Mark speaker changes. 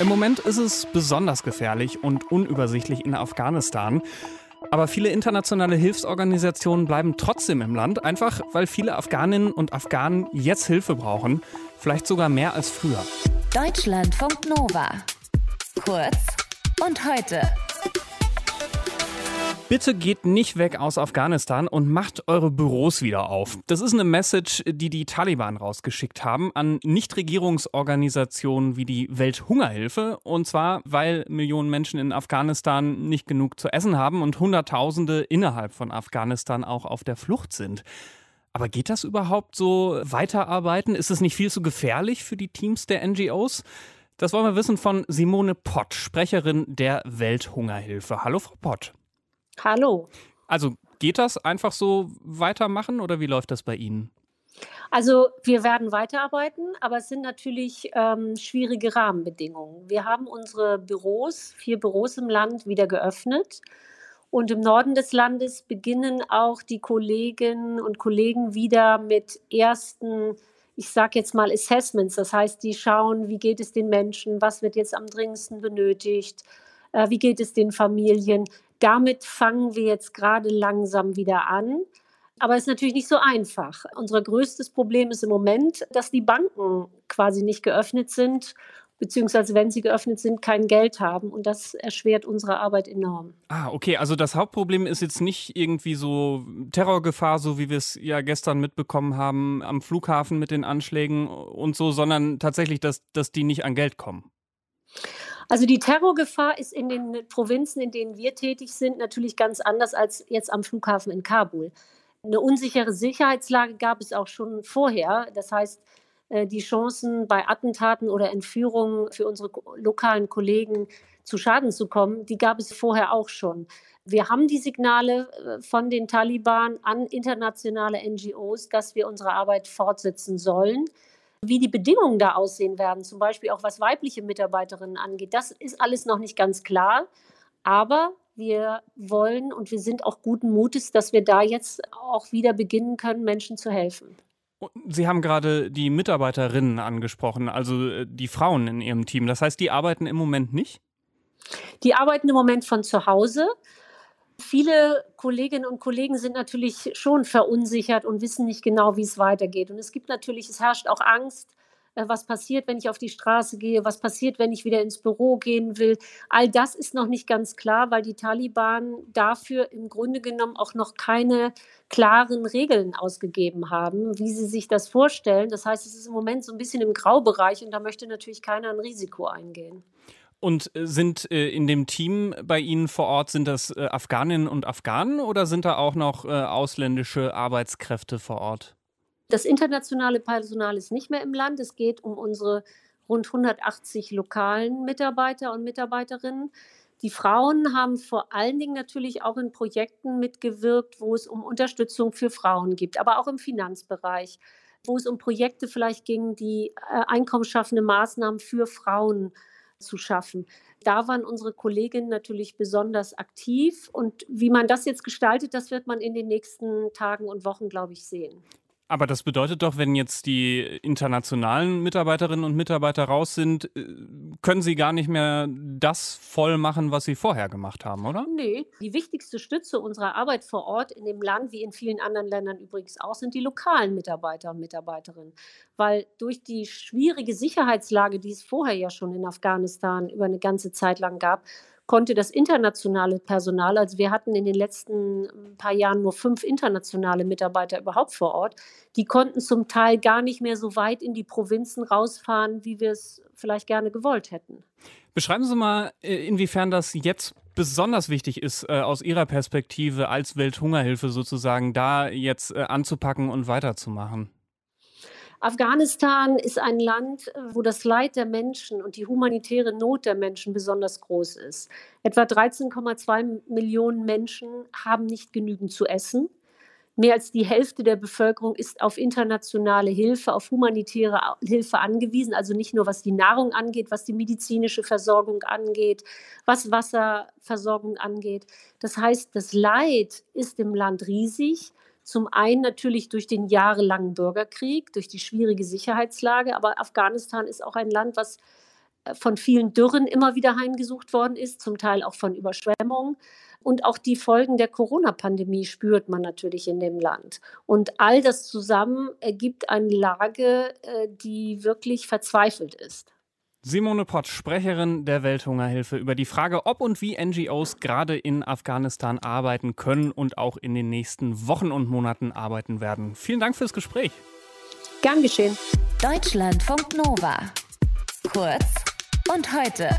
Speaker 1: Im Moment ist es besonders gefährlich und unübersichtlich in Afghanistan. Aber viele internationale Hilfsorganisationen bleiben trotzdem im Land, einfach weil viele Afghaninnen und Afghanen jetzt Hilfe brauchen, vielleicht sogar mehr als früher.
Speaker 2: Deutschlandfunk Nova. Kurz und heute.
Speaker 1: Bitte geht nicht weg aus Afghanistan und macht eure Büros wieder auf. Das ist eine Message, die die Taliban rausgeschickt haben an Nichtregierungsorganisationen wie die Welthungerhilfe. Und zwar, weil Millionen Menschen in Afghanistan nicht genug zu essen haben und Hunderttausende innerhalb von Afghanistan auch auf der Flucht sind. Aber geht das überhaupt so weiterarbeiten? Ist es nicht viel zu gefährlich für die Teams der NGOs? Das wollen wir wissen von Simone Pott, Sprecherin der Welthungerhilfe. Hallo, Frau Pott.
Speaker 3: Hallo.
Speaker 1: Also geht das einfach so weitermachen oder wie läuft das bei Ihnen?
Speaker 3: Also wir werden weiterarbeiten, aber es sind natürlich ähm, schwierige Rahmenbedingungen. Wir haben unsere Büros, vier Büros im Land, wieder geöffnet. Und im Norden des Landes beginnen auch die Kolleginnen und Kollegen wieder mit ersten, ich sage jetzt mal, Assessments. Das heißt, die schauen, wie geht es den Menschen, was wird jetzt am dringendsten benötigt, äh, wie geht es den Familien. Damit fangen wir jetzt gerade langsam wieder an. Aber es ist natürlich nicht so einfach. Unser größtes Problem ist im Moment, dass die Banken quasi nicht geöffnet sind, beziehungsweise wenn sie geöffnet sind, kein Geld haben. Und das erschwert unsere Arbeit enorm.
Speaker 1: Ah, okay. Also das Hauptproblem ist jetzt nicht irgendwie so Terrorgefahr, so wie wir es ja gestern mitbekommen haben am Flughafen mit den Anschlägen und so, sondern tatsächlich, dass, dass die nicht an Geld kommen.
Speaker 3: Also die Terrorgefahr ist in den Provinzen, in denen wir tätig sind, natürlich ganz anders als jetzt am Flughafen in Kabul. Eine unsichere Sicherheitslage gab es auch schon vorher. Das heißt, äh, die Chancen bei Attentaten oder Entführungen für unsere lokalen Kollegen zu Schaden zu kommen, die gab es vorher auch schon. Wir haben die Signale äh, von den Taliban an internationale NGOs, dass wir unsere Arbeit fortsetzen sollen. Wie die Bedingungen da aussehen werden, zum Beispiel auch was weibliche Mitarbeiterinnen angeht, das ist alles noch nicht ganz klar. Aber wir wollen und wir sind auch guten Mutes, dass wir da jetzt auch wieder beginnen können, Menschen zu helfen.
Speaker 1: Sie haben gerade die Mitarbeiterinnen angesprochen, also äh, die Frauen in Ihrem Team. Das heißt, die arbeiten im Moment nicht?
Speaker 3: Die arbeiten im Moment von zu Hause. Viele Kolleginnen und Kollegen sind natürlich schon verunsichert und wissen nicht genau, wie es weitergeht. Und es gibt natürlich, es herrscht auch Angst, äh, was passiert, wenn ich auf die Straße gehe, was passiert, wenn ich wieder ins Büro gehen will. All das ist noch nicht ganz klar, weil die Taliban dafür im Grunde genommen auch noch keine klaren Regeln ausgegeben haben, wie sie sich das vorstellen. Das heißt, es ist im Moment so ein bisschen im Graubereich und da möchte natürlich keiner ein Risiko eingehen.
Speaker 1: Und äh, sind äh, in dem Team bei Ihnen vor Ort, sind das äh, Afghaninnen und Afghanen oder sind da auch noch äh, ausländische Arbeitskräfte vor Ort?
Speaker 3: Das internationale Personal ist nicht mehr im Land. Es geht um unsere rund 180 lokalen Mitarbeiter und Mitarbeiterinnen. Die Frauen haben vor allen Dingen natürlich auch in Projekten mitgewirkt, wo es um Unterstützung für Frauen gibt, aber auch im Finanzbereich, wo es um Projekte vielleicht ging, die äh, einkommensschaffende Maßnahmen für Frauen zu schaffen. Da waren unsere Kolleginnen natürlich besonders aktiv. Und wie man das jetzt gestaltet, das wird man in den nächsten Tagen und Wochen, glaube ich, sehen.
Speaker 1: Aber das bedeutet doch, wenn jetzt die internationalen Mitarbeiterinnen und Mitarbeiter raus sind, äh, können sie gar nicht mehr das voll machen, was sie vorher gemacht haben, oder?
Speaker 3: Nee, die wichtigste Stütze unserer Arbeit vor Ort in dem Land, wie in vielen anderen Ländern übrigens auch, sind die lokalen Mitarbeiter und Mitarbeiterinnen. Weil durch die schwierige Sicherheitslage, die es vorher ja schon in Afghanistan über eine ganze Zeit lang gab, konnte das internationale Personal, also wir hatten in den letzten ähm, paar Jahren nur fünf internationale Mitarbeiter überhaupt vor Ort, die konnten zum Teil gar nicht mehr so weit in die Provinzen rausfahren, wie wir es vielleicht gerne gewollt hätten.
Speaker 1: Beschreiben Sie mal, äh, inwiefern das jetzt besonders wichtig ist, äh, aus Ihrer Perspektive als Welthungerhilfe sozusagen, da jetzt äh, anzupacken und weiterzumachen.
Speaker 3: Afghanistan ist ein Land, äh, wo das Leid der Menschen und die humanitäre Not der Menschen besonders groß ist. Etwa 13,2 Millionen Menschen haben nicht genügend zu essen. Mehr als die Hälfte der Bevölkerung ist auf internationale Hilfe, auf humanitäre Hilfe angewiesen, also nicht nur was die Nahrung angeht, was die medizinische Versorgung angeht, was Wasserversorgung angeht. Das heißt, das Leid ist im Land riesig zum einen natürlich durch den jahrelangen Bürgerkrieg, durch die schwierige Sicherheitslage, aber Afghanistan ist auch ein Land, was von vielen Dürren immer wieder heimgesucht worden ist, zum Teil auch von Überschwemmungen. Und auch die Folgen der Corona-Pandemie spürt man natürlich in dem Land. Und all das zusammen ergibt eine Lage, äh, die wirklich verzweifelt ist.
Speaker 1: Simone Pott, Sprecherin der Welthungerhilfe, über die Frage, ob und wie NGOs gerade in Afghanistan arbeiten können und auch in den nächsten Wochen und Monaten arbeiten werden. Vielen Dank fürs Gespräch.
Speaker 3: Gern geschehen.
Speaker 2: Deutschlandfunk Nova. Kurz und heute.